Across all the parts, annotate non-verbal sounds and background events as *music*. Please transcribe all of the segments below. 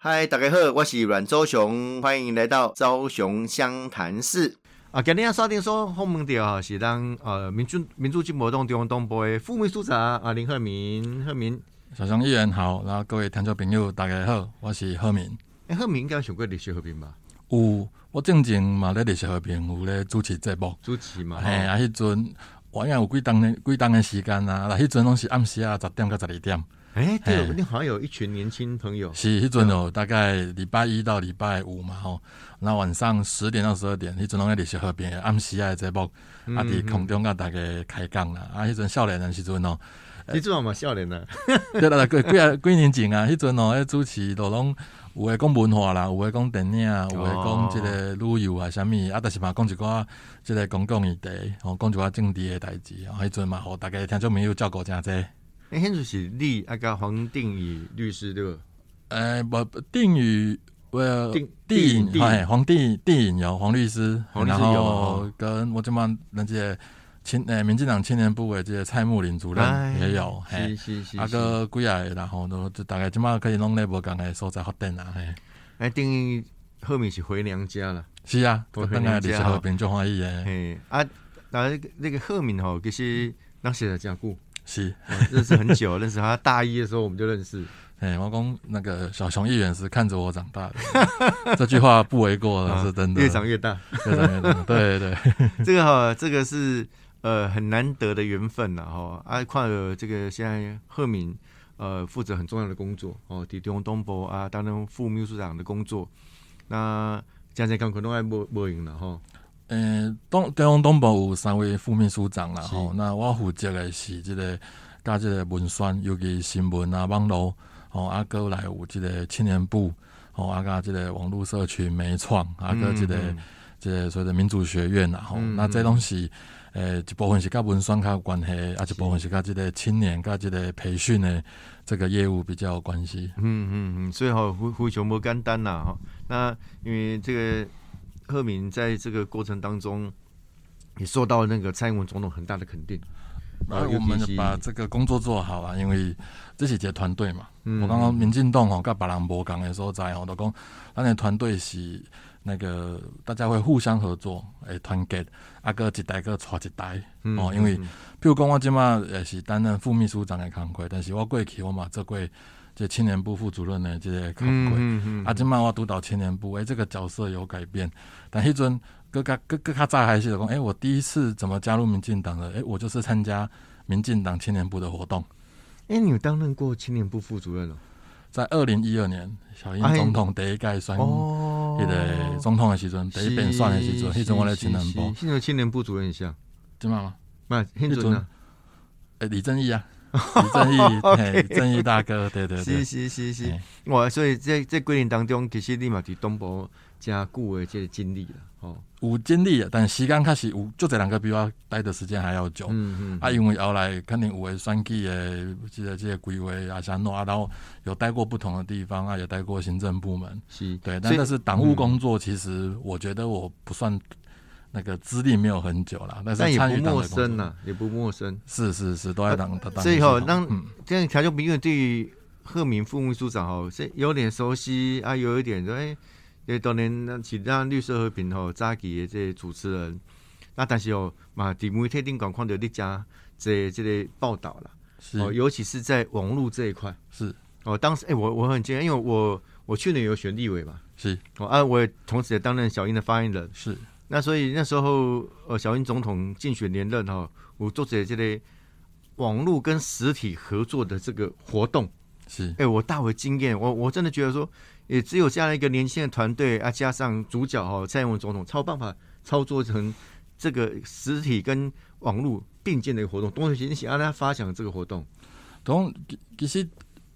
嗨，大家好，我是阮周雄，欢迎来到周雄湘潭市。啊，今天要刷定说后门调啊，是咱呃民主民主进步党中央东部的副秘书长啊林鹤明，鹤明，小熊议员好，然后各位听众朋友大家好，我是鹤明。哎，鹤明应该上过历史和平吧？有，我正经嘛咧历史和平有咧主持节目，主持嘛，嘿，啊，迄阵我应该有几档的几档的时间啊，那迄阵拢是暗时啊十点到十二点。哎，对，你好像有一群年轻朋友。是，迄阵哦，大概礼拜一到礼拜五嘛，吼，那晚上十点到十二点，迄阵拢在历史和平暗时啊节目，啊，伫空中甲大家开讲啦。啊，迄阵少年的时阵哦，你阵嘛少年啊？*laughs* 对啦，几几啊几年前啊，迄阵哦，迄主持都拢有诶讲文化啦，有诶讲电影，有诶讲即个旅游啊，啥物啊，但是嘛讲一寡即个公共议题，吼，讲一寡政治诶代志，迄阵嘛，互大家听众朋友照顾诚济。哎，现在是你啊甲黄定宇律师对不？呃，不，定宇，我定定哎，黄定定有黄律师，然后跟我这么那些青诶，民进党青年部的这些蔡木林主任也有，是是是，啊个几啊，然后都就大概即马可以弄那无共的所在发展啊，嘿，哎，定宇后面是回娘家了，是啊，回娘家和平就欢喜诶，嘿。啊，那那个后面吼，其实当时的讲故。是认识很久，*laughs* 认识他大一的时候我们就认识。哎，王工那个小熊议员是看着我长大的，*laughs* 这句话不为过了，是真的。越长越大，越长越大。对对，*laughs* 这个哈，这个是呃很难得的缘分了哈。啊，况且这个现在赫敏呃负责很重要的工作哦，在中东部啊担任副秘书长的工作。那现在刚可能还没没赢了哈。诶，东中央东部有三位副秘书长啦，吼，那我负责的是即个加即个文宣，尤其新闻啊、网络，吼，啊，哥来有即个青年部，吼，啊，甲即个网络社群媒创，啊，哥即个即个所谓的民主学院啦，吼，那这东西，诶，一部分是甲文宣较有关系，啊，一部分是甲即个青年、甲即个培训的这个业务比较有关系。嗯嗯嗯，所以吼，非非常不简单呐，吼，那因为这个。贺敏在这个过程当中也受到那个蔡英文总统很大的肯定。那我们把这个工作做好啊，因为这是一个团队嘛。我刚刚民进党吼，跟别人无讲的时候在吼，都讲咱的团队是那个大家会互相合作，诶，团结，啊个一代个带一代哦。因为譬如讲我今嘛也是担任副秘书长的工作，但是我过去我嘛做过。这青年部副主任的这些工作，啊，今嘛我督导青年部，哎，这个角色有改变。但迄阵各较各各较早还是讲，哎，我第一次怎么加入民进党的？哎，我就是参加民进党青年部的活动。哎，你有担任过青年部副主任哦？在二零一二年，小英总统第一届选迄个总统的时阵，第一遍选的时阵，迄阵我来青年部。现在青年部主任像？怎么？不，迄阵，哎，李正义啊。*laughs* 李正义，*laughs* 正义大哥，对对对，是是是是，我所以在在规定当中，其实你嘛伫东部加固的这个经历了，哦，有经历，但时间确实有，就这两个比我待的时间还要久，嗯嗯，啊，因为后来肯定有诶选举的这个这个规划啊，啥弄啊，然后有待过不同的地方啊，有待过行政部门，是，对，但是党务工作，其实我觉得我不算。那个资历没有很久了，但是也不陌生呐，也不陌生。是是是，都在当当。所以哈，当这样调就比喻对于贺明副秘书长哈，是有点熟悉啊，有一点说哎，因为当年那其他绿色和平哈扎基的这些主持人，那但是哦嘛，题目特定广况的立家这这类报道了，哦，尤其是在网络这一块。是。哦，当时哎，我我很惊讶，因为我我去年有选立委嘛，是。哦啊，我也同时也担任小英的发言人。是。那所以那时候，呃，小英总统竞选连任哈，我做这这类网络跟实体合作的这个活动，是，哎，我大为惊艳，我我真的觉得说，也只有这样一个年轻的团队啊，加上主角哈，蔡英文总统，才有办法操作成这个实体跟网络并进的一个活动。东西你想让他发想这个活动，同其实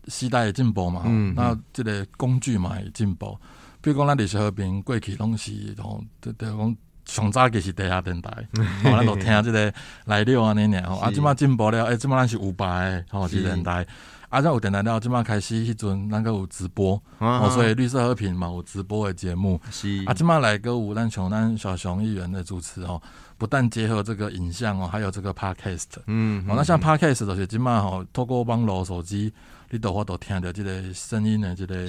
时代也进步嘛，嗯，那这个工具嘛也进步。比如讲，咱历史和平过去拢是吼，就就讲上早计是地下电台，*laughs* 吼，咱都听即个来了安尼尔吼，啊，即满进步了，诶，即满咱是五百吼，是。电台，啊，则有电台了，即马开始迄阵咱个有直播，哦，所以绿色和平嘛有直播的节目。是。啊，即马来个有咱像咱小熊议员的主持哦，不但结合这个影像哦，还有这个 podcast。嗯，哦，那像 podcast 就是今嘛吼，透过网络手机，你都话都听到这个声音的这个，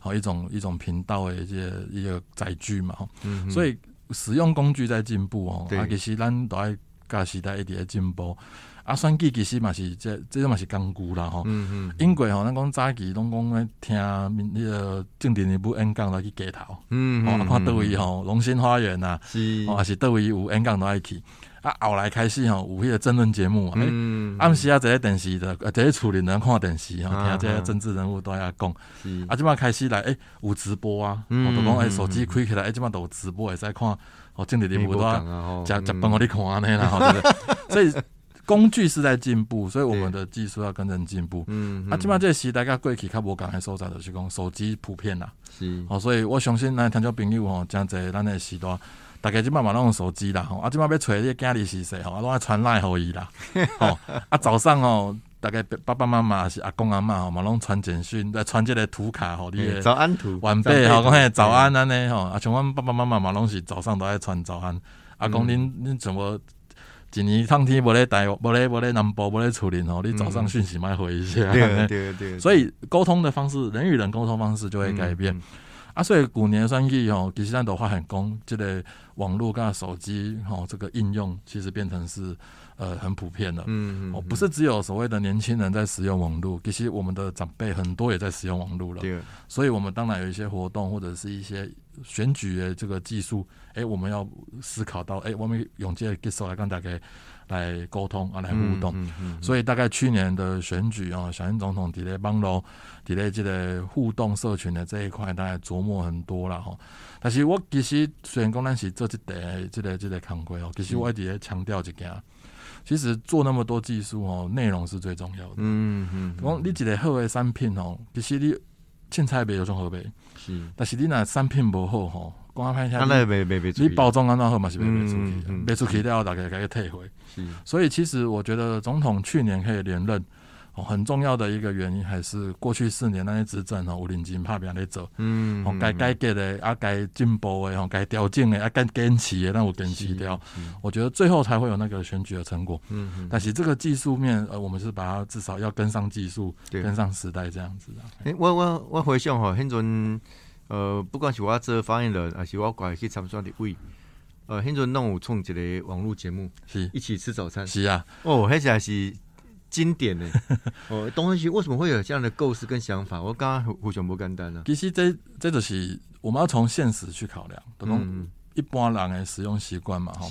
好一种一种频道的这个一个载具嘛。嗯，所以使用工具在进步哦，啊，其实咱都爱甲时代一直在进步。啊，选举其实嘛是这，这种嘛是工具啦吼。嗯嗯。因过吼，咱讲早期拢讲咧听迄个政治人物演讲来去街头。嗯嗯。哦，看倒位吼，龙兴花园呐，是，哦，还是倒位有演讲都爱去。啊，后来开始吼，有迄个争论节目。嗯。暗时啊，坐咧电视的，呃，坐咧厝里人看电视吼，听这些政治人物都在讲。是。啊，即摆开始来，诶，有直播啊。嗯。都讲诶，手机开起来，诶，即摆都有直播会使看。哦，政治人物都食食饭互你看安尼啦，吼，*laughs* 所以。工具是在进步，所以我们的技术要跟着进步。嗯，啊，起码这时代个过去较无讲的所在就是讲手机普遍啦。是，哦，所以我相信咱听众朋友吼，真侪咱的时代，大家即摆嘛拢用手机啦。吼，啊，即摆要揣你囝儿是谁吼，拢爱传赖互伊啦。*laughs* 吼，啊，早上吼，大概爸爸妈妈是阿公阿妈吼，嘛拢传简讯，来传这个图卡吼，你早安图，晚辈吼，讲嘿早安安尼吼，啊，像阮爸爸妈妈嘛拢是早上都爱传早安。阿公恁恁怎么？一年趟天无咧台，无咧无咧南部，无咧处理吼，你早上讯息卖回一下。对对对。所以沟通的方式，人与人沟通方式就会改变。啊，所以古年算计吼，其实咱都发很工，这个网络跟手机吼，这个应用其实变成是呃很普遍的。嗯嗯。哦，不是只有所谓的年轻人在使用网络，其实我们的长辈很多也在使用网络了。对。所以我们当然有一些活动或者是一些选举的这个技术。哎，我们要思考到，哎，我们用这个技术来跟大家来沟通啊，来互动。嗯所以大概去年的选举啊，小英总统伫咧帮罗伫咧这个互动社群的这一块，大概琢磨很多了哈。但是我其实虽然讲咱是做这个这个这个康规哦，其实我一直在强调一件，其实做那么多技术哦，内容是最重要的。嗯嗯。讲你一个好的产品哦，其实你凊彩卖有种好卖，是。但是你那产品不好吼。光拍一下，你包装安怎好嘛是卖不出去，卖出去了大概给他退回。是，所以其实我觉得总统去年可以连任，哦，很重要的一个原因还是过去四年那些执政哦，有认真拍拼在做，嗯，哦，该改革的啊，该进步的哦，该调整的啊，该坚持的那我坚持掉，我觉得最后才会有那个选举的成果。嗯，但是这个技术面，呃，我们是把它至少要跟上技术，跟上时代这样子的。哎，我我我回想哈，很多。呃，不管是我做发言人，还是我过来去参选的位，呃，现在弄有创一个网络节目，是一起吃早餐，是啊，哦，而且还是经典的。*laughs* 哦，东西为什么会有这样的构思跟想法？我刚刚胡雄不简单呢。其实这这就是我们要从现实去考量，嗯，一般人的使用习惯嘛，哈。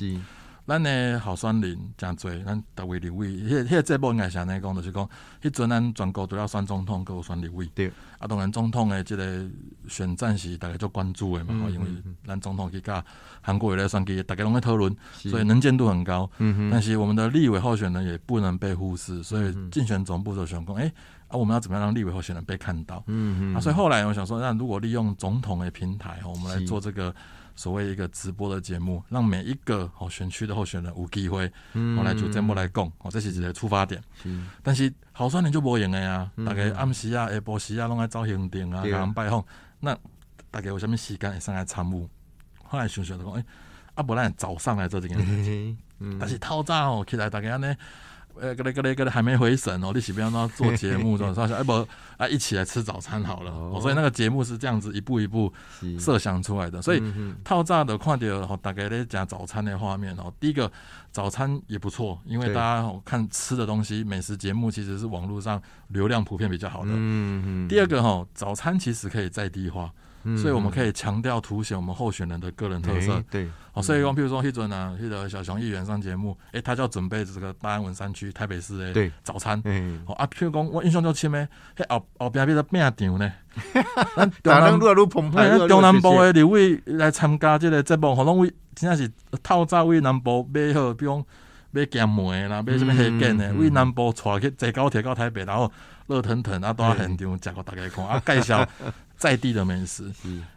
咱的好酸林真多，咱特位立委，迄迄个节目应该是安尼讲，就是讲，迄阵咱全国都要选总统，各有选立委。对。啊，当然总统的即个选战是大家做关注的嘛，因为咱总统去甲韩国瑜来选举，大家拢在讨论，所以能见度很高。嗯哼。但是我们的立委候选人也不能被忽视，所以竞选总部就想讲，哎，啊，我们要怎么样让立委候选人被看到？嗯哼。啊，所以后来我想说，那如果利用总统的平台，我们来做这个。所谓一个直播的节目，让每一个哦选区的候选人有机会，我来做节目来讲，哦，这是一个出发点。但是好酸你就无用的呀，大概暗时啊、下晡时啊，拢爱走行程啊、人拜访，那大概有什么时间会上来参与？后来想想就讲，哎，啊，不然早上来做这件事情，*laughs* 但是透早哦起来，大家安尼。呃，个嘞个嘞个嘞，还没回神哦，你起不要那做节目，*laughs* 说说哎不啊，一起来吃早餐好了。所以那个节目是这样子一步一步设想出来的。所以套炸的看到大概在讲早餐的画面哦，第一个早餐也不错，因为大家看吃的东西，美食节目其实是网络上流量普遍比较好的。嗯嗯。第二个哈，早餐其实可以在地化。所以我们可以强调凸显我们候选人的个人特色。对，好，所以讲，譬如说，一准啊，那个小熊议员上节目，哎，他就要准备这个大安文山区台北市的早餐。嗯，哦啊，譬如讲，我印象就深诶，迄后后边迄个饼场呢，*laughs* 咱中南路路澎湃，中南部的两位来参加这个节目，可能为真正是透早为南部买好，比如买咸梅啦，买什么黑根的，为南部带去坐高铁到台北，然后热腾腾啊，都要现场食给大家看啊，介绍。在地的美食，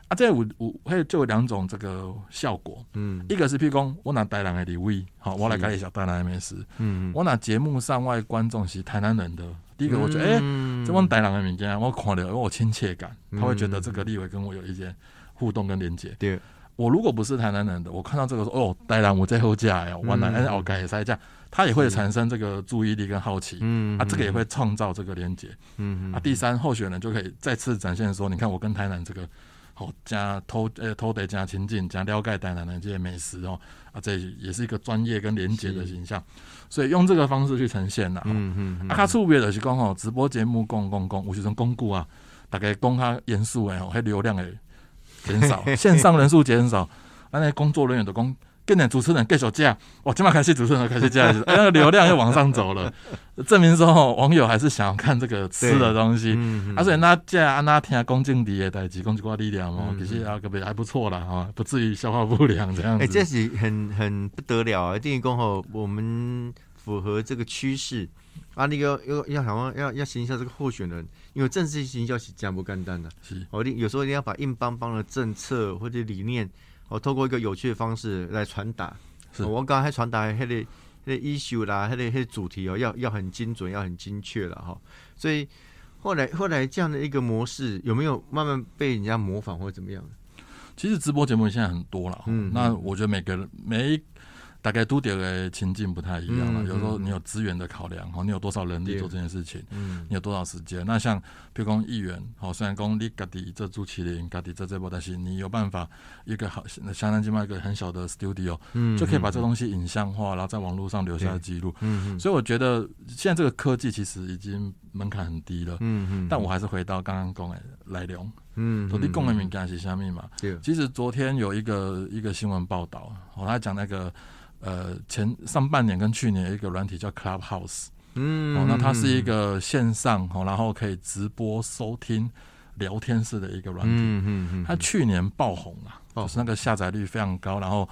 啊，这有有还有就有两种这个效果，嗯，一个是譬如讲，我拿台南的礼味，好，我来介绍台南的美食，嗯，我拿节目上外观众是台南人的。第一个，我觉得哎，这帮台南的物件，我看了有我亲切感，他会觉得这个立委跟我有一些互动跟连接。对，我如果不是台南人的，我看到这个说哦，台南我在后架呀，我来哎我改塞架，他也会产生这个注意力跟好奇。嗯，啊，这个也会创造这个连接。嗯啊，第三候选人就可以再次展现说，你看我跟台南这个。好加偷呃偷得加亲近加了解台南的这些美食哦啊，这也是一个专业跟廉洁的形象，所以用这个方式去呈现呐。嗯嗯。啊，较特别的是讲吼，直播节目讲讲讲，有时阵公布啊，大概讲较严肃诶吼，迄流量诶减少，*laughs* 线上人数减少，啊，那工作人员的工。跟点主持人更手架，哇！今晚开始主持人开始架，*laughs* 哎，那个流量又往上走了，证明说网友还是想要看这个吃的东西。而且那架那听恭敬迪的代几公斤瓜力量哦，其实啊个别还不错啦，哈，不至于消化不良这样子。哎，这是很很不得了啊！电影工后我们符合这个趋势啊，那个要要想要要行销这个候选人，因为政治行销是讲不干单的，是，我有时候一定要把硬邦邦的政策或者理念。哦透过一个有趣的方式来传达，是我刚才传达那个那个 issue 啦，那个那个主题哦，要要很精准，要很精确了哈。所以后来后来这样的一个模式有没有慢慢被人家模仿或者怎么样？其实直播节目现在很多了，嗯，那我觉得每个人每一。大概都点的情境不太一样了。有时候你有资源的考量，哈，你有多少人力做这件事情，嗯，你有多少时间？那像譬如讲议员，好，虽然讲你家己这朱麒麟，家己这这波，但是你有办法一个好相当起码一个很小的 studio，嗯，就可以把这东西影像化，然后在网络上留下记录。所以我觉得现在这个科技其实已经门槛很低了，嗯嗯。但我还是回到刚刚讲的来龙，嗯，昨天讲的敏感是虾米嘛？其实昨天有一个一个新闻报道，哦他讲那个。呃，前上半年跟去年一个软体叫 Clubhouse，嗯，哦，那它是一个线上哦，然后可以直播收听聊天式的一个软体，嗯嗯嗯，它去年爆红啊，就是那个下载率非常高，然后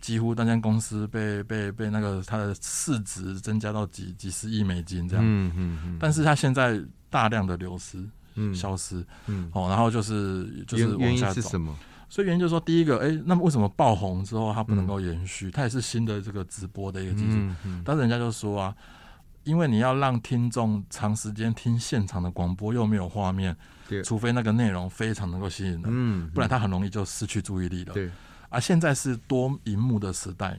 几乎那间公司被被被那个它的市值增加到几几十亿美金这样，嗯嗯嗯，但是它现在大量的流失，嗯，消失，嗯，哦，然后就是就是往下走。所以原因就是说，第一个，哎，那么为什么爆红之后它不能够延续？它也是新的这个直播的一个技术。但是人家就说啊，因为你要让听众长时间听现场的广播，又没有画面，除非那个内容非常能够吸引人，嗯，不然他很容易就失去注意力了。对，啊，现在是多荧幕的时代，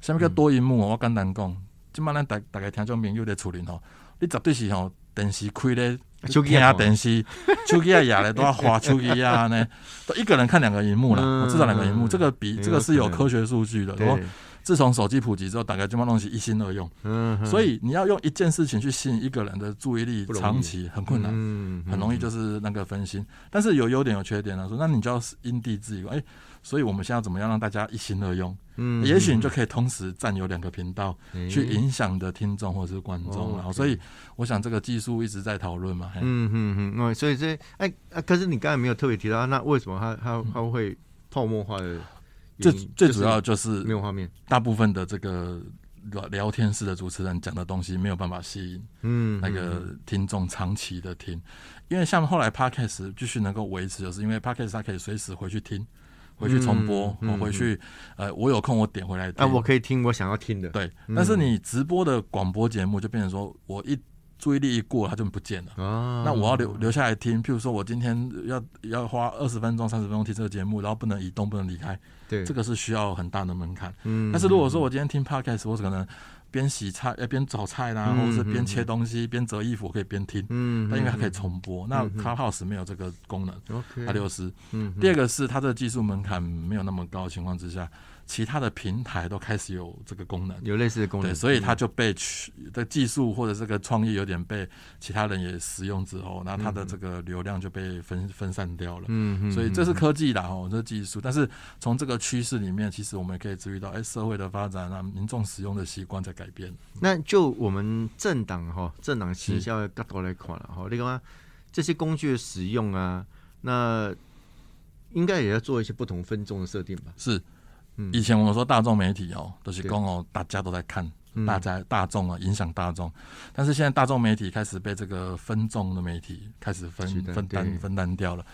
下面个多荧幕，我简单讲，今晚咱大大概听众朋友在处理吼，你绝对是吼电视开咧。手机啊，电视，*laughs* 手机啊，也咧都要花手机啊呢，都一个人看两个荧幕了，至少两个荧幕，这个比这个是有科学数据的。然后自从手机普及之后，大概这帮东西一心二用，嗯，所以你要用一件事情去吸引一个人的注意力，长期很困难，嗯，很容易就是那个分心。但是有优点有缺点呢，说那你就要因地制宜，哎。所以我们现在怎么样让大家一心二用？嗯，也许你就可以同时占有两个频道，去影响的听众或者是观众然后，所以我想这个技术一直在讨论嘛。嗯嗯嗯，所以这哎啊，可是你刚才没有特别提到，那为什么它它它会泡沫化的？最最主要就是没有画面，大部分的这个聊聊天式的主持人讲的东西没有办法吸引嗯那个听众长期的听，因为像后来 Podcast 继续能够维持，就是因为 Podcast 它可以随时回去听。回去重播，我回去，呃，我有空我点回来。啊，我可以听我想要听的。对，但是你直播的广播节目就变成说，我一注意力一过，它就不见了。啊，那我要留留下来听。譬如说我今天要要花二十分钟、三十分钟听这个节目，然后不能移动，不能离开。对，这个是需要很大的门槛。嗯，但是如果说我今天听 podcast，我可能。边洗菜呃边炒菜啦，或者是边切东西边折衣服，我可以边听。嗯，那因为它可以重播，那 Clubhouse 没有这个功能。它流失。嗯，第二个是它的技术门槛没有那么高的情况之下。其他的平台都开始有这个功能，有类似的功能，对，所以它就被取的技术或者这个创意有点被其他人也使用之后，那它的这个流量就被分分散掉了。嗯嗯，所以这是科技啦哦，这是技术。但是从这个趋势里面，其实我们也可以注意到，哎，社会的发展啊，民众使用的习惯在改变。那就我们政党哈，政党行销的角度来看了哈，你看这些工具的使用啊，那应该也要做一些不同分众的设定吧？是。以前我们说大众媒体哦，都是公哦，大家都在看，大家大众啊，影响大众。但是现在大众媒体开始被这个分众的媒体开始分分担分担掉了。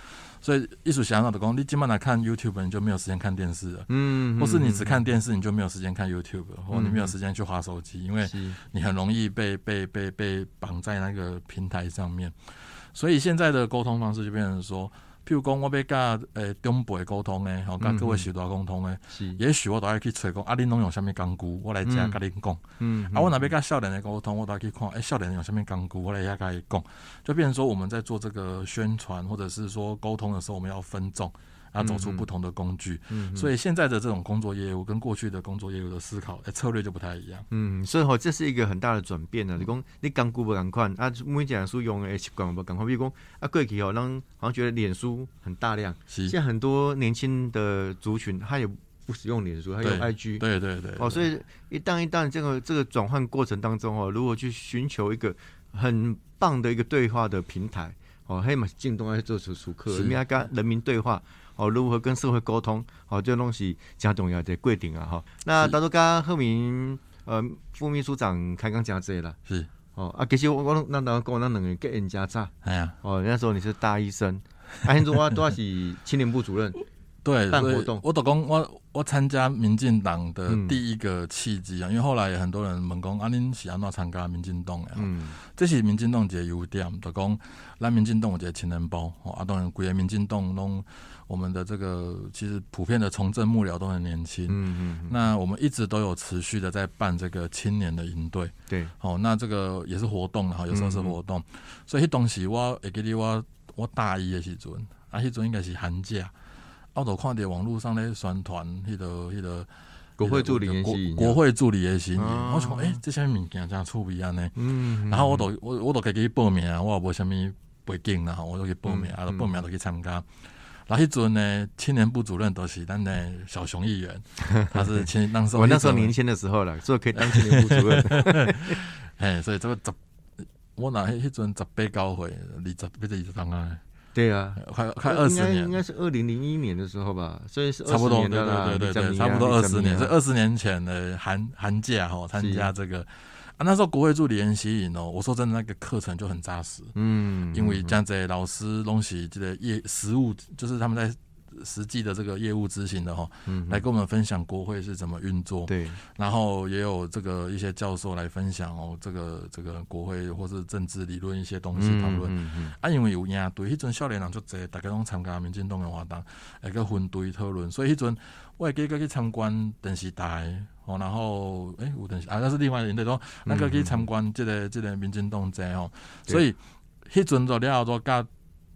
所以艺术想到的工，你今晚来看 YouTube，你就没有时间看电视了。嗯，或是你只看电视，你就没有时间看 YouTube，或你没有时间去划手机，因为你很容易被被被被绑在那个平台上面。所以现在的沟通方式就变成说。譬如讲，我要甲诶长辈沟通诶，吼，甲各位时代沟通诶，也许我都爱去揣讲，啊，恁拢用啥物工具，我来遮甲恁讲。嗯，啊，我若要甲少年诶沟通，我都爱去看，诶，少年用啥物工具，我来遐甲伊讲。就变成说，我们在做这个宣传或者是说沟通的时候，我们要分众。要走出不同的工具，所以现在的这种工作业务跟过去的工作业务的思考，哎，策略就不太一样。嗯，所以吼，这是一个很大的转变呢。你讲你刚顾不赶快啊，每讲书用诶习惯不赶快，比如讲啊，过去哦，让好像觉得脸书很大量，现在很多年轻的族群他也不使用脸书，他用 IG。对对对。哦，所以一旦一旦这个这个转换过程当中哦，如果去寻求一个很棒的一个对话的平台，哦，黑马进东爱做出熟客，人家跟人民对话。哦，如何跟社会沟通？哦，这东西加重要的规定啊！哈，那当初刚刚贺明呃副秘书长开讲讲这些了。是哦啊，其实我我那当跟我那两个给人家差。哎呀，哦，那时候你是大医生，啊，现在我都是青年部主任。*laughs* 对，办活动。我都讲我我参加民进党的第一个契机啊，因为后来很多人问讲，啊，恁是安怎参加民进党的？嗯，这是民进党一个优点，就讲咱民进党有一个青年包，啊，当然，规个民进党拢。我们的这个其实普遍的从政幕僚都很年轻，嗯嗯，那我们一直都有持续的在办这个青年的营队，对，哦，那这个也是活动哈，有时候是活动，所以迄东西我会记得我我大一的时阵，啊，迄阵应该是寒假，我都看到网络上咧宣传迄个迄个国会助理研习，国会助理研习，我想哎，这些物件真趣味安尼，嗯，然后我都我我都可以去报名啊，我也无虾米背景啦，我都去报名啊，报名都去参加。那迄阵呢，青年部主任都是咱的小熊议员，*laughs* 他是青当时我那时候年轻的时候了，所以可以当青年部主任。*laughs* 哎，所以这个十，我那迄阵十八高会，二十不是二十三啊？对啊，快快二十年，应该是二零零一年的时候吧，所以是差不多，对对对对，差不多二十年，是二十年前的寒寒假哈，参加这个。啊，那时候国会助理研习营哦，我说真的，那个课程就很扎实，嗯，因为这样子老师东西这个业实务，就是他们在实际的这个业务执行的哈，嗯，来跟我们分享国会是怎么运作，对，然后也有这个一些教授来分享哦，这个这个国会或是政治理论一些东西讨论，啊，因为有影对，迄阵少年人就侪大家拢参加民进党的活动，一个分队讨论，所以迄阵我会记个去参观电视台。哦，然后诶，有等啊，那是另外人对说，那个去参观这个这个民进党在哦，所以迄阵做了做甲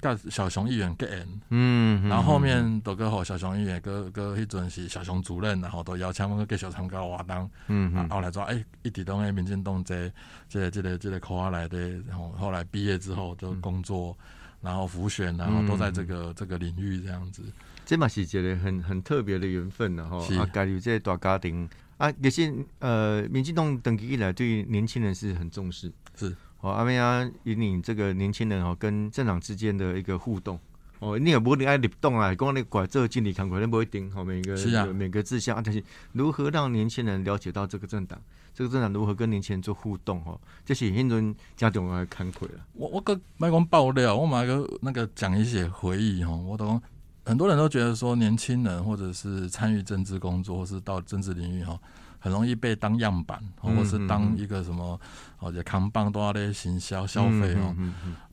甲小熊议员结缘，嗯，然后后面都个好小熊议员个个迄阵是小熊主任，然后都邀请我们继续参加活动，嗯，后来做诶，一直都诶民进党这这个这个这个考下来的，然后后来毕业之后就工作，然后复选，然后都在这个这个领域这样子，这嘛是一个很很特别的缘分呢，哈，啊，加入这大家庭。啊，也是呃，民进党等级以来对年轻人是很重视，是哦，阿妹啊，引领这个年轻人哦，跟政党之间的一个互动哦，你也不你爱立动啊，光你管这个经理看管，你不会盯好每个每个志向，但是如何让年轻人了解到这个政党，这个政党如何跟年轻人做互动哦，这是很多人家长来看亏了。我我个麦光爆料，我买个那个讲一些回忆哈，我都。很多人都觉得说，年轻人或者是参与政治工作，或是到政治领域哈，很容易被当样板，或是当一个什么，哦，也扛棒多的行销消费哦。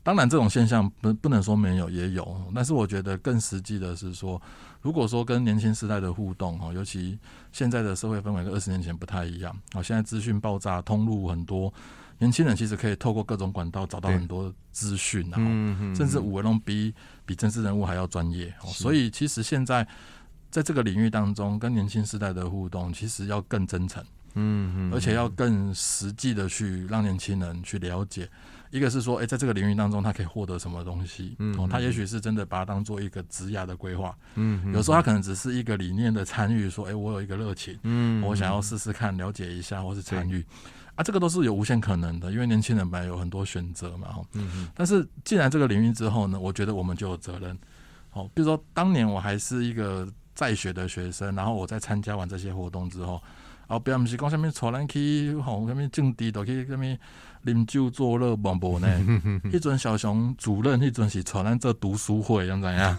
当然，这种现象不不能说没有，也有。但是我觉得更实际的是说，如果说跟年轻时代的互动哈，尤其现在的社会氛围跟二十年前不太一样，哦，现在资讯爆炸，通路很多。年轻人其实可以透过各种管道找到很多资讯，然后甚至五文龙比比政治人物还要专业。所以其实现在在这个领域当中，跟年轻时代的互动，其实要更真诚，嗯嗯，而且要更实际的去让年轻人去了解。一个是说，哎，在这个领域当中，他可以获得什么东西？嗯，他也许是真的把它当做一个职涯的规划。嗯，有时候他可能只是一个理念的参与，说，哎，我有一个热情，嗯，我想要试试看，了解一下，或是参与。啊，这个都是有无限可能的，因为年轻人本来有很多选择嘛，哈。嗯嗯。但是进来这个领域之后呢，我觉得我们就有责任。好，比如说当年我还是一个在学的学生，然后我在参加完这些活动之后，哦，不要不是讲什么炒人去，吼，什么政治都去什么啉酒作乐，无无呢？一尊小熊主任，一尊是传咱这读书会，怎样？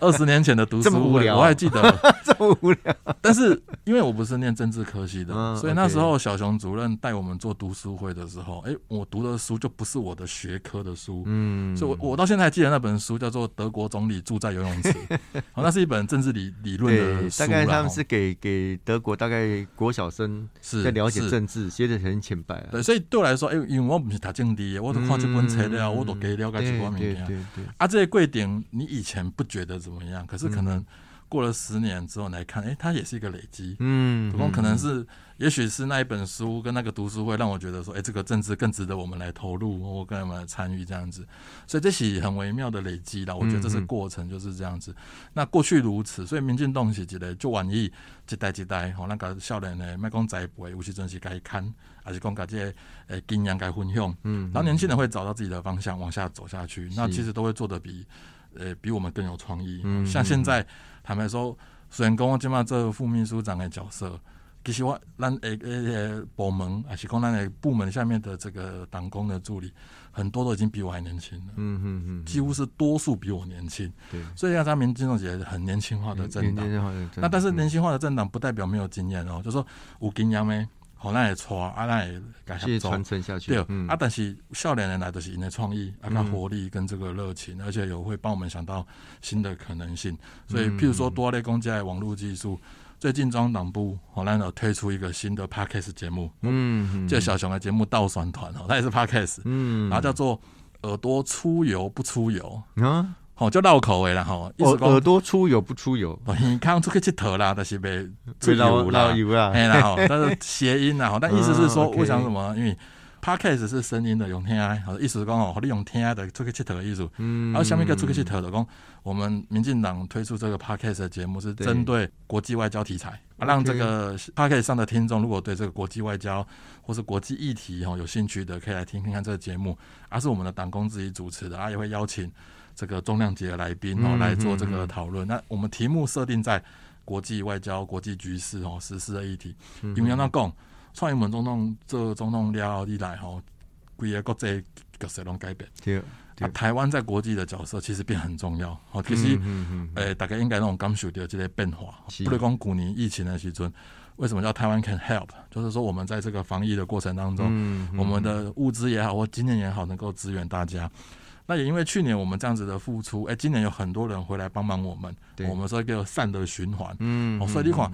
二十年前的读书会，我还记得，这么无聊。但是因为我不是念政治科系的，所以那时候小熊主任带我们做读书会的时候，哎，我读的书就不是我的学科的书，嗯，所以我我到现在还记得那本书叫做《德国总理住在游泳池》，哦，那是一本政治理理论的书，大概他们是给给德国大概国小生是在了解政治，写的很浅白。对，所以对我来说，哎。因为我不是读政治的，我都看这本材料，我都给了解几个物件。啊，这些规定你以前不觉得怎么样，可是可能。过了十年之后来看，哎，它也是一个累积。嗯，不过可能是，也许是那一本书跟那个读书会让我觉得说，哎，这个政治更值得我们来投入，我跟他们来参与这样子。所以这是很微妙的累积的，我觉得这是过程就是这样子。那过去如此，所以民进党是一个就愿意一代一代，吼，那个少年呢，卖讲栽培，有时阵是该看，还是讲这些诶经验该分享。嗯，然后年轻人会找到自己的方向，往下走下去，那其实都会做的比。呃，比我们更有创意。嗯像现在坦白说，虽然讲我今嘛这副秘书长的角色，其实我咱诶诶部门，还是讲咱诶部门下面的这个党工的助理，很多都已经比我还年轻了。嗯嗯嗯，几乎是多数比我年轻。对，所以让他民进党也很年轻化的政党。那但是年轻化的政党不代表没有经验哦，就说有经验没？好，那也错啊，那也改下传承下去。对，啊，但是少年人来的是因的创意，啊，那活力跟这个热情，而且有会帮我们想到新的可能性。所以，譬如说多类公家网络技术，最近中央党部好那有推出一个新的 podcast 节目，嗯，这小熊的节目倒算团哦，它也是 podcast，嗯，然后叫做耳朵出油不出油啊。哦，就绕口味了哈，耳耳朵出油不出油，你看出去佚佗啦，但是被出油啦，哎啦哈，但是谐音啦，但意思是说，*laughs* 我想什么？因为 podcast 是声音的用听爱，好意思是讲哦，你用听爱的出去佚佗的意思。嗯，然后下面一个出去佚佗的讲，我们民进党推出这个 podcast 的节目是针对。国际外交题材，啊，让这个 podcast 上的听众如果对这个国际外交或是国际议题哈有兴趣的，可以来听听看这个节目，而是我们的党工自己主持的，啊，也会邀请。这个重量级的来宾哦来做这个讨论。那我们题目设定在国际外交、国际局势哦，实施的议题。因为那讲，创意门总统这总统了以来吼，规个国际角色拢改变。对，啊，台湾在国际的角色其实变很重要。哦，其实，诶，大家应该那种感受到这些变化。不如讲，古年疫情的时阵，为什么叫台湾 can help？就是说，我们在这个防疫的过程当中，我们的物资也好，或经验也好，能够支援大家。那也因为去年我们这样子的付出，哎，今年有很多人回来帮忙我们，我们说一个善的循环。嗯，所以你看，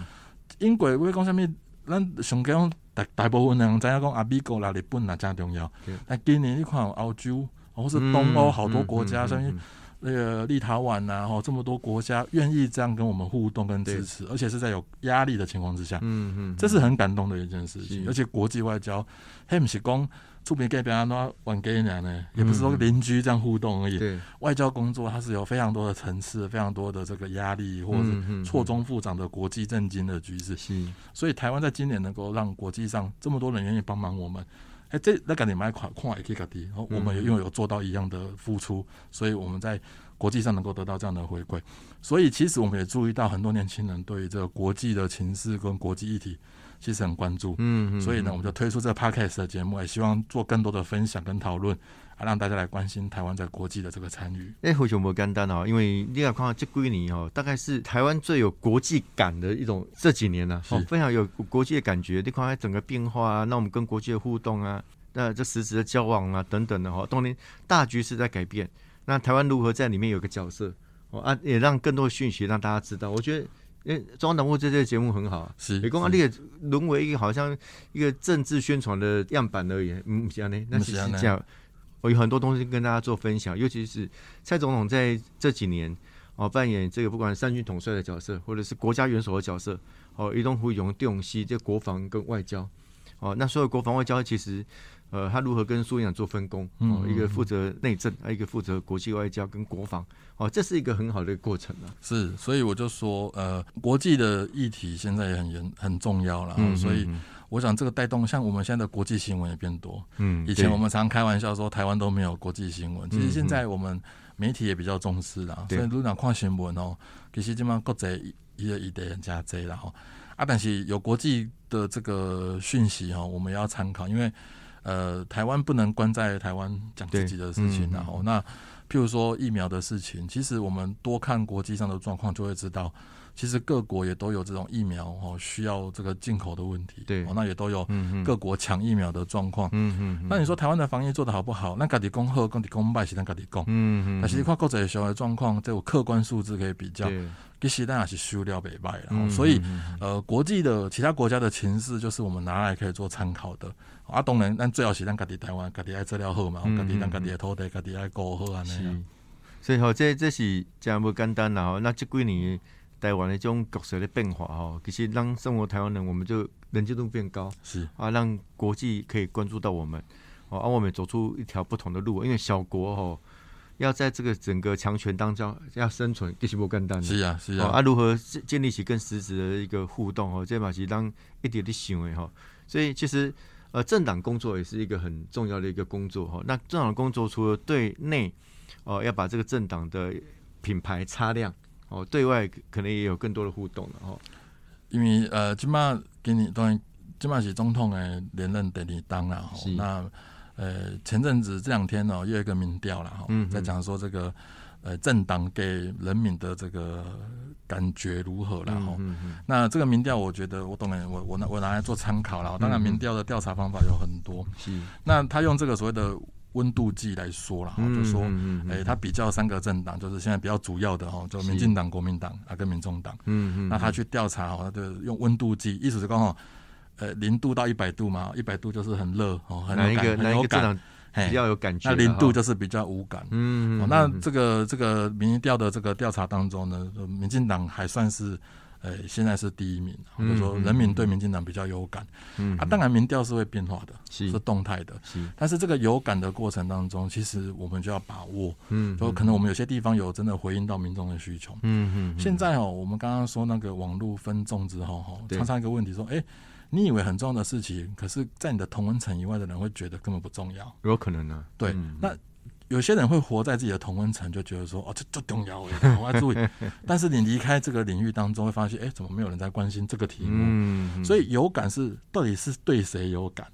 英国为讲什么？咱上讲大大部分人知影讲阿，美国啦、日本啦真重要。但今年你看澳洲或是东欧好多国家，像那个立陶宛呐，吼这么多国家愿意这样跟我们互动跟支持，而且是在有压力的情况之下。嗯嗯，这是很感动的一件事情。而且国际外交，还不是讲。出面给别人那玩给人呢，也不是说邻居这样互动而已。外交工作它是有非常多的层次，非常多的这个压力，或者是错综复杂的国际政经的局势。所以台湾在今年能够让国际上这么多人愿意帮忙我们，哎，这那赶紧买款矿也可以搞定。然后我们也拥有做到一样的付出，所以我们在国际上能够得到这样的回馈。所以其实我们也注意到很多年轻人对于这个国际的情势跟国际议题。其实很关注，嗯，所以呢，我们就推出这个 podcast 的节目，也希望做更多的分享跟讨论，啊，让大家来关心台湾在国际的这个参与。哎，何熊不简单哦，因为你要看这归你哦，大概是台湾最有国际感的一种这几年呢，哦，非常有国际的感觉。你看整个变化啊，那我们跟国际的互动啊，那这实质的交往啊等等的哈，当年大局势在改变，那台湾如何在里面有个角色哦啊，也让更多的讯息让大家知道。我觉得。因为中央党部这这个节目很好，是，你公安也沦为一个好像一个政治宣传的样板而已，嗯，这样呢？那其实这样，我有很多东西跟大家做分享，尤其是蔡总统在这几年哦扮演这个不管三军统帅的角色，或者是国家元首的角色，哦，移动胡勇、定西这国防跟外交，哦，那所有国防外交其实。呃，他如何跟苏院长做分工？哦，一个负责内政，一个负责国际外交跟国防。哦，这是一个很好的过程啊。是，所以我就说，呃，国际的议题现在也很严很重要了。嗯，所以我想这个带动，像我们现在的国际新闻也变多。嗯，以前我们常开玩笑说台湾都没有国际新闻，其实现在我们媒体也比较重视了。所以如果看新闻哦，其实基本上国际一个一的人加多了哈。啊，但是有国际的这个讯息哈，我们要参考，因为。呃，台湾不能关在台湾讲自己的事情，然后那譬如说疫苗的事情，其实我们多看国际上的状况，就会知道。其实各国也都有这种疫苗哦，需要这个进口的问题。对，哦，那也都有各国抢疫苗的状况。嗯嗯。那你说台湾的防疫做得好不好？那家己讲好，家己讲败，是咱家己讲。嗯嗯。但是看国际上的状况，这有客观数字可以比较。其实咱也是输了北败了。所以，呃，国际的其他国家的情势，就是我们拿来可以做参考的。啊，当然，咱最好是咱家己台湾，家己爱资料好嘛，家己咱家己的土地，家己爱过好安尼。所以，吼，这这是真不简单啦。那这几年。台湾的这种角色的变化哈，其实让生活台湾人，我们就能见度变高，是啊，让国际可以关注到我们，哦，而我们走出一条不同的路，因为小国哈，要在这个整个强权当中要生存，其实不简单。是啊，是啊，啊，如何建立起更实质的一个互动哦，这嘛是当一点的行为哈，所以其实呃，政党工作也是一个很重要的一个工作哈。那政党工作除了对内哦，要把这个政党的品牌擦亮。哦，对外可能也有更多的互动了哦。因为呃，今嘛给你当然，今嘛是总统的连任第二当了。那呃，前阵子这两天哦，又有一个民调了哈，在讲说这个呃政党给人民的这个感觉如何了哈。那这个民调，我觉得我当然我我拿我拿来做参考了。当然，民调的调查方法有很多。是。那他用这个所谓的。温度计来说了，就说，哎，他比较三个政党，就是现在比较主要的哦，就民进党、国民党啊跟民众党。嗯嗯。那他去调查哦，他就用温度计，意思是刚好，呃，零度到一百度嘛，一百度就是很热哦，很有感，很有感，比较有感觉。那零度就是比较无感。嗯嗯。那这个这个民意调的这个调查当中呢，民进党还算是。呃，现在是第一名，或者说人民对民进党比较有感。嗯，啊，当然民调是会变化的，是动态的。是，但是这个有感的过程当中，其实我们就要把握。嗯，就可能我们有些地方有真的回应到民众的需求。嗯嗯。现在哦，我们刚刚说那个网络分众之后，哈，常常一个问题说，哎，你以为很重要的事情，可是在你的同文层以外的人会觉得根本不重要。有可能呢。对，那。有些人会活在自己的同温层，就觉得说哦，这这重要，我要注意。*laughs* 但是你离开这个领域当中，会发现，哎，怎么没有人在关心这个题目？所以有感是到底是对谁有感？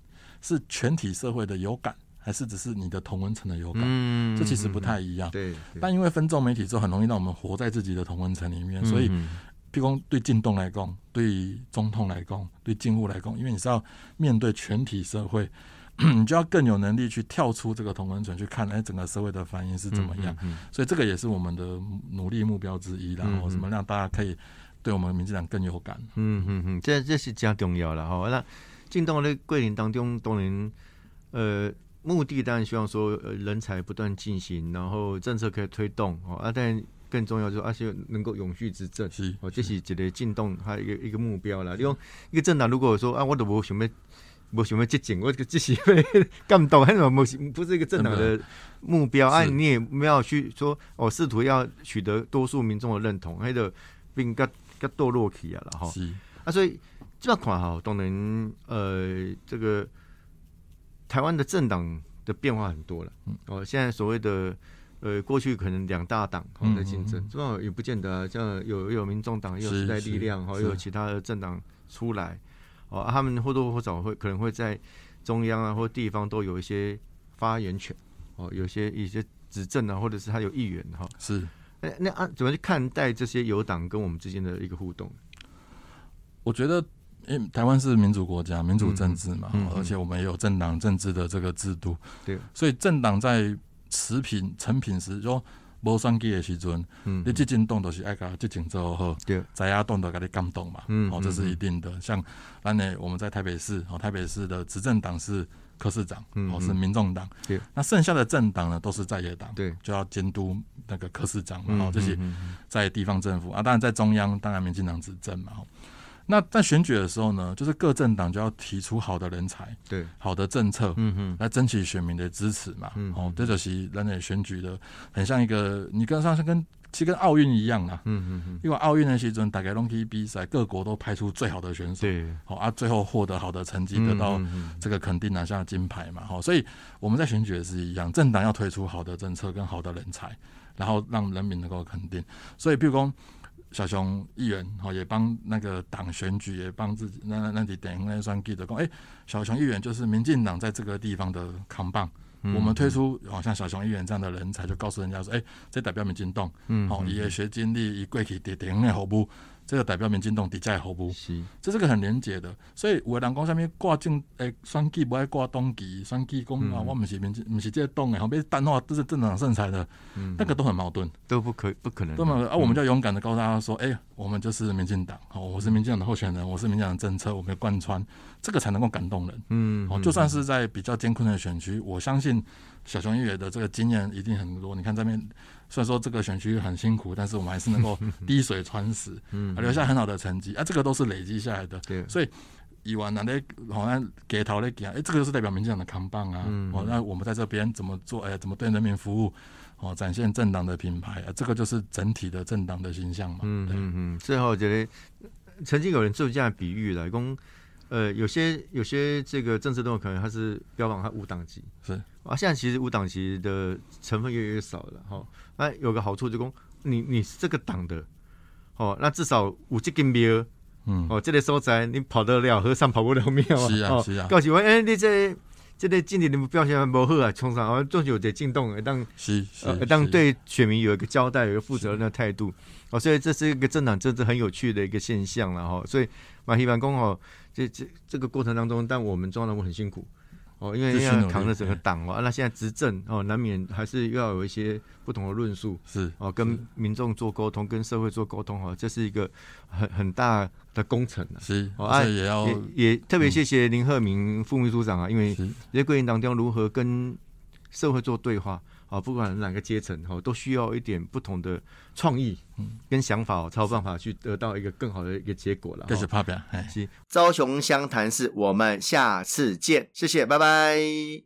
是全体社会的有感，还是只是你的同温层的有感？嗯这其实不太一样。对。但因为分众媒体之后，很容易让我们活在自己的同温层里面，所以，譬如对进动来讲，对中痛来讲，对进户来讲，因为你是要面对全体社会。你就要更有能力去跳出这个同温层去看，哎，整个社会的反应是怎么样？所以这个也是我们的努力目标之一，然后什么让大家可以对我们民进党更有感。嗯嗯嗯，这这是加重要了哈。那进到的桂林当中，当然呃目的当然希望说呃人才不断进行，然后政策可以推动哦。啊，但更重要就是而且能够永续执政，是哦，这是一个进动还有一个一个目标了。用一个政党如果说啊，我都无想要。我什么接近，我这是被感动，还是不是不是一个政党的目标？啊，你也没有去说，我试图要取得多数民众的认同，还得并个个堕落起啊了哈。啊，所以这样看哈，当然呃，这个台湾的政党的变化很多了。哦，现在所谓的呃，过去可能两大党在竞争，这种也不见得，啊像有有民众党，又有时代力量，哈，又有其他的政党出来。哦，他们或多或少会可能会在中央啊或地方都有一些发言权，哦，有些一些执政啊，或者是他有议员哈。是，那那啊，怎么去看待这些有党跟我们之间的一个互动？我觉得，因为台湾是民主国家，民主政治嘛，而且我们也有政党政治的这个制度，对，所以政党在持品成品时说。无选举的时阵，你这进动都是爱甲这进做好，在亚动都甲你感动嘛，哦，这是一定的。像咱呢，我们在台北市，哦，台北市的执政党是柯市长，哦，是民众党，那剩下的政党呢，都是在野党，对，就要监督那个柯市长，嘛，哦这些在地方政府啊，当然在中央，当然民进党执政嘛。那在选举的时候呢，就是各政党就要提出好的人才，对，好的政策，嗯哼，来争取选民的支持嘛，嗯，哦，这就是人类选举的，很像一个，你跟上是跟其实跟奥运一样啊，嗯嗯嗯，因为奥运的时阵大概拢去比赛，各国都派出最好的选手，对，好啊，最后获得好的成绩，得到这个肯定拿下金牌嘛，好，所以我们在选举也是一样，政党要推出好的政策跟好的人才，然后让人民能够肯定，所以比如说。小熊议员哈也帮那个党选举，也帮自己那那几点那算记得讲，哎，小熊议员就是民进党在这个地方的扛棒。我们推出好像小熊议员这样的人才，就告诉人家说，哎，这代表民进党，好，也学经历，一过去点点那好不？这个代表民进党底在好不？是，这是个很廉洁的。所以有人讲下面挂进诶，选举不爱挂党旗，选举讲啊，我们是民进，不是这个党诶，后面淡化都是政党色彩的，那个都很矛盾，都不可不可能。对嘛？啊，我们就勇敢的告诉大家说，哎，我们就是民进党，好，我是民进党的候选人，我是民进党的政策，我们贯穿，这个才能够感动人。嗯，哦，就算是在比较艰困的选区，我相信小熊议员的这个经验一定很多。你看这边。虽然说这个选区很辛苦，但是我们还是能够 *laughs* 滴水穿石，嗯，留下很好的成绩啊！这个都是累积下来的，对。所以以往那咧好像给头咧给，哎，这个就是代表民进党的扛棒啊！哦，那我们在这边怎么做？哎，怎么对人民服务？哦，展现政党的品牌啊！这个就是整体的政党的形象嘛。嗯嗯嗯。最后我觉得曾经有人做这样比喻来讲。呃，有些有些这个政治动物可能它是标榜它无党籍，是啊，现在其实无党籍的成分越来越少了哈。那有个好处就讲，你你是这个党的，哦，那至少五这根标，嗯，哦，这类所在你跑得了和尚跑不了庙啊，是啊是啊。告诉我，哎，你这这个今年你们表现不好啊，冲上啊，总是有点进动，当是是，当对选民有一个交代，有一个负责任的态度，哦，所以这是一个政党政治很有趣的一个现象了哈。所以马希班公哦。这这这个过程当中，但我们中央人物很辛苦哦，因为要扛着整个党哦。那现在执政哦，难免还是要有一些不同的论述，是哦，跟民众做沟通，跟社会做沟通哦，这是一个很很大的工程是哦，也要也特别谢谢林鹤明副秘书长啊，因为在过程当中如何跟社会做对话。啊，不管哪个阶层哈，都需要一点不同的创意跟想法，才有办法去得到一个更好的一个结果了。这是发表，高雄湘潭市，我们下次见，谢谢，拜拜。